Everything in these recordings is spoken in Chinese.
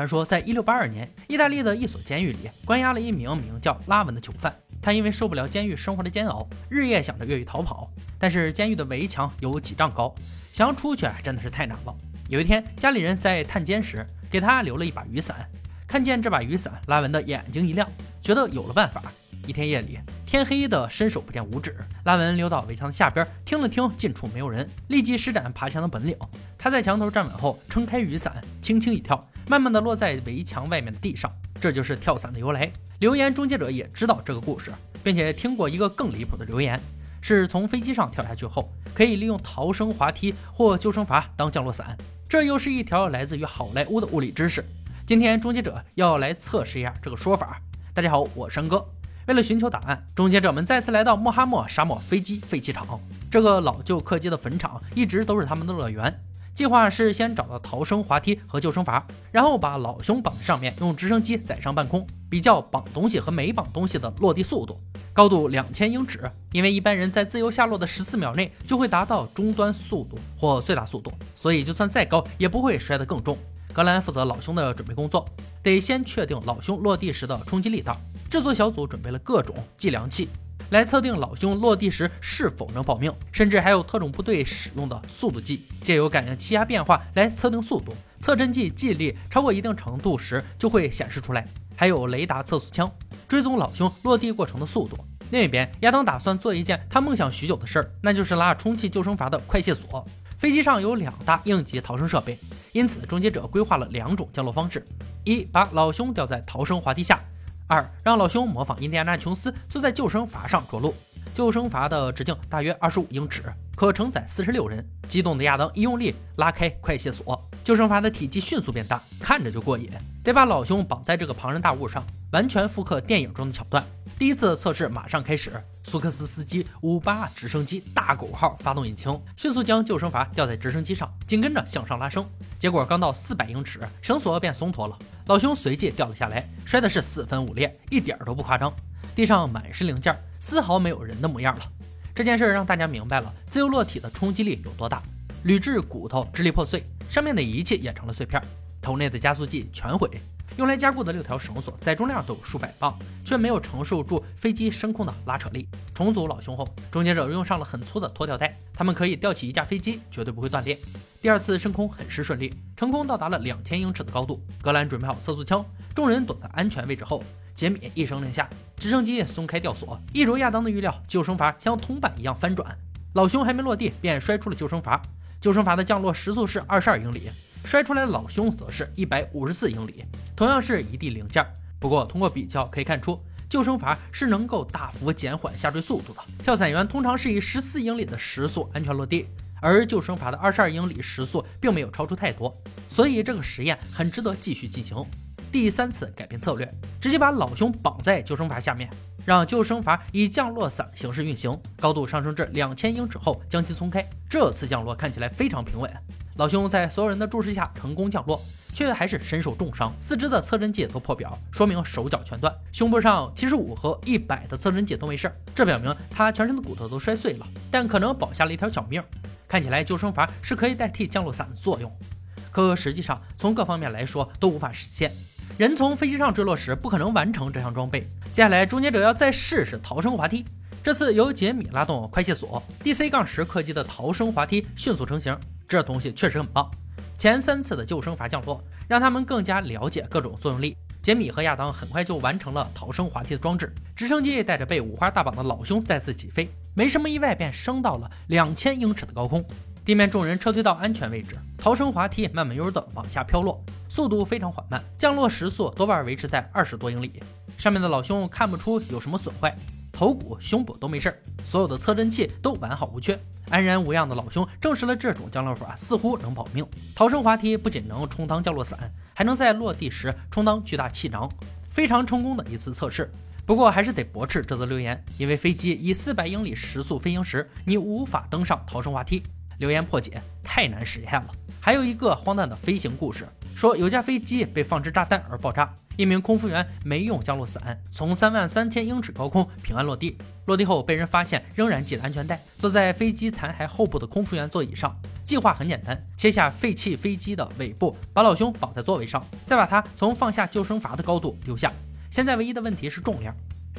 传说，在一六八二年，意大利的一所监狱里关押了一名名叫拉文的囚犯。他因为受不了监狱生活的煎熬，日夜想着越狱逃跑。但是监狱的围墙有几丈高，想要出去真的是太难了。有一天，家里人在探监时给他留了一把雨伞。看见这把雨伞，拉文的眼睛一亮，觉得有了办法。一天夜里，天黑的伸手不见五指，拉文溜到围墙的下边，听了听近处没有人，立即施展爬墙的本领。他在墙头站稳后，撑开雨伞，轻轻一跳，慢慢的落在围墙外面的地上。这就是跳伞的由来。留言终结者也知道这个故事，并且听过一个更离谱的留言，是从飞机上跳下去后，可以利用逃生滑梯或救生筏当降落伞。这又是一条来自于好莱坞的物理知识。今天终结者要来测试一下这个说法。大家好，我是山哥。为了寻求答案，终结者们再次来到穆哈默沙漠飞机废弃场。这个老旧客机的坟场一直都是他们的乐园。计划是先找到逃生滑梯和救生筏，然后把老兄绑在上面，用直升机载上半空，比较绑东西和没绑东西的落地速度。高度两千英尺，因为一般人在自由下落的十四秒内就会达到终端速度或最大速度，所以就算再高也不会摔得更重。格兰负责老兄的准备工作，得先确定老兄落地时的冲击力道。制作小组准备了各种计量器，来测定老兄落地时是否能保命，甚至还有特种部队使用的速度计，借由感应气压变化来测定速度。测针计记忆力超过一定程度时就会显示出来。还有雷达测速枪，追踪老兄落地过程的速度。另一边，亚当打算做一件他梦想许久的事儿，那就是拉充气救生筏的快卸锁。飞机上有两大应急逃生设备。因此，终结者规划了两种降落方式：一，把老兄吊在逃生滑梯下；二，让老兄模仿印第安纳琼斯坐在救生筏上着陆。救生筏的直径大约二十五英尺，可承载四十六人。激动的亚当一用力拉开快卸锁，救生筏的体积迅速变大，看着就过瘾。得把老兄绑在这个庞然大物上，完全复刻电影中的桥段。第一次测试马上开始，苏克斯司机五八直升机大狗号发动引擎，迅速将救生筏吊在直升机上，紧跟着向上拉升。结果刚到四百英尺，绳索便松脱了，老兄随即掉了下来，摔的是四分五裂，一点都不夸张。地上满是零件，丝毫没有人的模样了。这件事让大家明白了自由落体的冲击力有多大，铝制骨头支离破碎，上面的仪器也成了碎片，头内的加速器全毁。用来加固的六条绳索，载重量都有数百磅，却没有承受住飞机升空的拉扯力。重组老兄后，终结者用上了很粗的拖吊带，他们可以吊起一架飞机，绝对不会断裂。第二次升空很是顺利，成功到达了两千英尺的高度。格兰准备好测速枪，众人躲在安全位置后，杰米一声令下，直升机松开吊索，一如亚当的预料，救生筏像铜板一样翻转。老兄还没落地，便摔出了救生筏。救生筏的降落时速是二十二英里。摔出来的老兄则是一百五十四英里，同样是一地零件。不过通过比较可以看出，救生筏是能够大幅减缓下坠速度的。跳伞员通常是以十四英里的时速安全落地，而救生筏的二十二英里时速并没有超出太多，所以这个实验很值得继续进行。第三次改变策略，直接把老兄绑在救生筏下面，让救生筏以降落伞形式运行，高度上升至两千英尺后将其松开。这次降落看起来非常平稳。老兄在所有人的注视下成功降落，却还是身受重伤，四肢的侧针计都破表，说明手脚全断。胸部上七十五和一百的侧针计都没事，这表明他全身的骨头都摔碎了，但可能保下了一条小命。看起来救生筏是可以代替降落伞的作用，可实际上从各方面来说都无法实现。人从飞机上坠落时不可能完成这项装备。接下来终结者要再试试逃生滑梯。这次由杰米拉动快卸锁，DC 杠十客机的逃生滑梯迅速成型。这东西确实很棒。前三次的救生筏降落，让他们更加了解各种作用力。杰米和亚当很快就完成了逃生滑梯的装置。直升机带着被五花大绑的老兄再次起飞，没什么意外便升到了两千英尺的高空。地面众人撤退到安全位置，逃生滑梯慢慢悠悠地往下飘落，速度非常缓慢，降落时速多半维持在二十多英里。上面的老兄看不出有什么损坏。头骨、胸部都没事儿，所有的测针器都完好无缺，安然无恙的老兄证实了这种降落法似乎能保命。逃生滑梯不仅能充当降落伞，还能在落地时充当巨大气囊，非常成功的一次测试。不过还是得驳斥这则留言，因为飞机以四百英里时速飞行时，你无法登上逃生滑梯。留言破解太难实现了。还有一个荒诞的飞行故事：说有架飞机被放置炸弹而爆炸，一名空服员没用降落伞，从三万三千英尺高空平安落地。落地后被人发现仍然系了安全带，坐在飞机残骸后部的空服员座椅上。计划很简单，切下废弃飞机的尾部，把老兄绑在座位上，再把他从放下救生筏的高度丢下。现在唯一的问题是重量，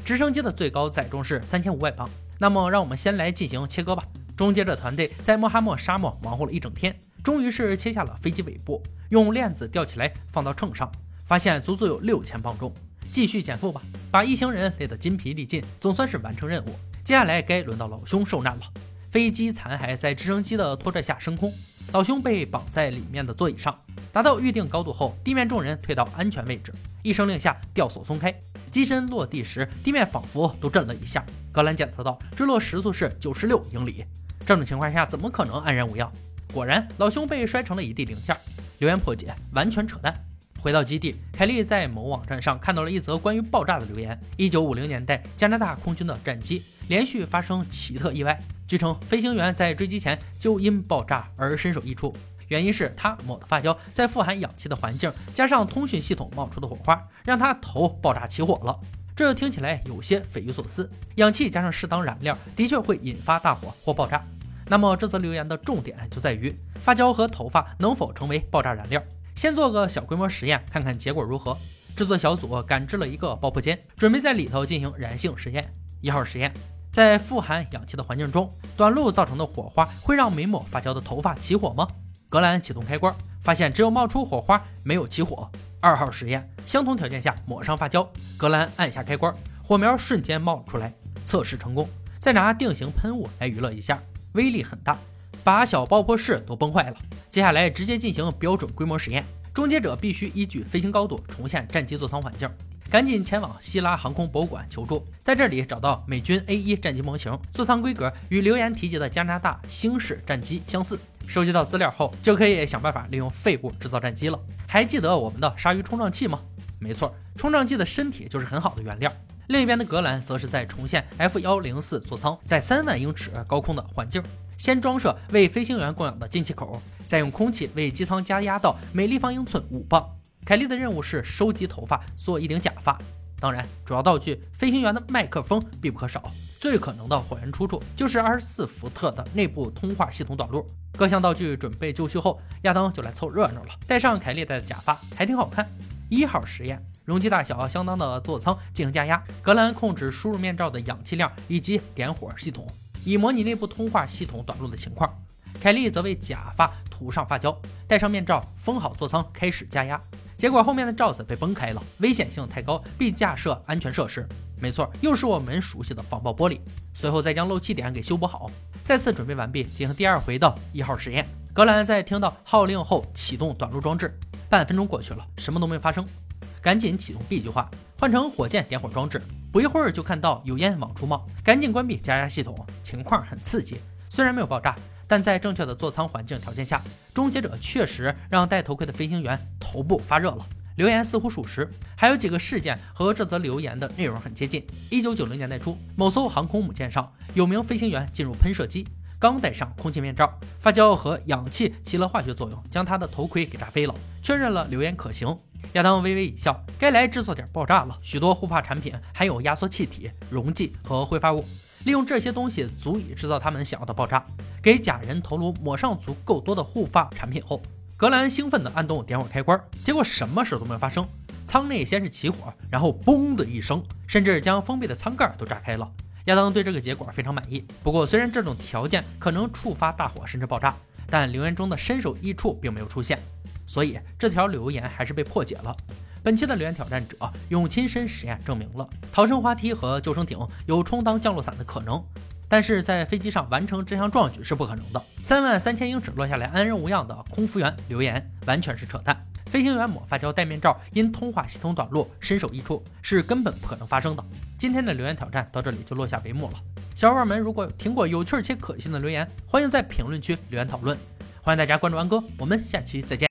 直升机的最高载重是三千五百磅。那么让我们先来进行切割吧。终结者团队在莫哈默沙漠忙活了一整天。终于是切下了飞机尾部，用链子吊起来，放到秤上，发现足足有六千磅重。继续减负吧，把一行人累得筋疲力尽，总算是完成任务。接下来该轮到老兄受难了。飞机残骸在直升机的拖拽下升空，老兄被绑在里面的座椅上。达到预定高度后，地面众人退到安全位置。一声令下，吊索松开，机身落地时，地面仿佛都震了一下。格兰检测到坠落时速是九十六英里，这种情况下怎么可能安然无恙？果然，老兄被摔成了一地零件。留言破解，完全扯淡。回到基地，凯莉在某网站上看到了一则关于爆炸的留言。一九五零年代，加拿大空军的战机连续发生奇特意外。据称，飞行员在坠机前就因爆炸而身首异处，原因是他抹的发胶在富含氧气的环境加上通讯系统冒出的火花，让他头爆炸起火了。这听起来有些匪夷所思。氧气加上适当燃料，的确会引发大火或爆炸。那么这则留言的重点就在于发胶和头发能否成为爆炸燃料？先做个小规模实验，看看结果如何。制作小组赶制了一个爆破间，准备在里头进行燃性实验。一号实验，在富含氧气的环境中，短路造成的火花会让没抹发胶的头发起火吗？格兰启动开关，发现只有冒出火花，没有起火。二号实验，相同条件下抹上发胶，格兰按下开关，火苗瞬间冒出来，测试成功。再拿定型喷雾来娱乐一下。威力很大，把小爆破室都崩坏了。接下来直接进行标准规模实验，终结者必须依据飞行高度重现战机座舱环境。赶紧前往希拉航空博物馆求助，在这里找到美军 A1 战机模型，座舱规格与留言提及的加拿大星式战机相似。收集到资料后，就可以想办法利用废物制造战机了。还记得我们的鲨鱼冲撞器吗？没错，冲撞器的身体就是很好的原料。另一边的格兰则是在重现 F 幺零四座舱在三万英尺高空的环境，先装设为飞行员供氧的进气口，再用空气为机舱加压到每立方英寸五磅。凯莉的任务是收集头发做一顶假发，当然主要道具飞行员的麦克风必不可少。最可能的火源出处就是二十四伏特的内部通话系统短路。各项道具准备就绪后，亚当就来凑热闹了，戴上凯莉戴的假发还挺好看。一号实验。容积大小相当的座舱进行加压，格兰控制输入面罩的氧气量以及点火系统，以模拟内部通话系统短路的情况。凯莉则为假发涂上发胶，戴上面罩，封好座舱，开始加压。结果后面的罩子被崩开了，危险性太高，必架设安全设施。没错，又是我们熟悉的防爆玻璃。随后再将漏气点给修补好，再次准备完毕，进行第二回的一号实验。格兰在听到号令后启动短路装置，半分钟过去了，什么都没发生。赶紧启动 B 计划，换成火箭点火装置。不一会儿就看到有烟往出冒，赶紧关闭加压系统。情况很刺激，虽然没有爆炸，但在正确的座舱环境条件下，终结者确实让戴头盔的飞行员头部发热了。留言似乎属实，还有几个事件和这则留言的内容很接近。一九九零年代初，某艘航空母舰上有名飞行员进入喷射机，刚戴上空气面罩，发胶和氧气起了化学作用，将他的头盔给炸飞了。确认了留言可行。亚当微微一笑，该来制作点爆炸了。许多护发产品含有压缩气体、溶剂和挥发物，利用这些东西足以制造他们想要的爆炸。给假人头颅抹上足够多的护发产品后，格兰兴奋地按动点火开关，结果什么事都没有发生。舱内先是起火，然后嘣的一声，甚至将封闭的舱盖都炸开了。亚当对这个结果非常满意。不过，虽然这种条件可能触发大火甚至爆炸，但留言中的身首异处并没有出现。所以这条留言还是被破解了。本期的留言挑战者用亲身实验证明了逃生滑梯和救生艇有充当降落伞的可能，但是在飞机上完成这项壮举是不可能的。三万三千英尺落下来安然无恙的空服员留言完全是扯淡。飞行员抹发胶戴面罩因通话系统短路身首异处是根本不可能发生的。今天的留言挑战到这里就落下帷幕了。小伙伴们如果听过有趣且可信的留言，欢迎在评论区留言讨论。欢迎大家关注安哥，我们下期再见。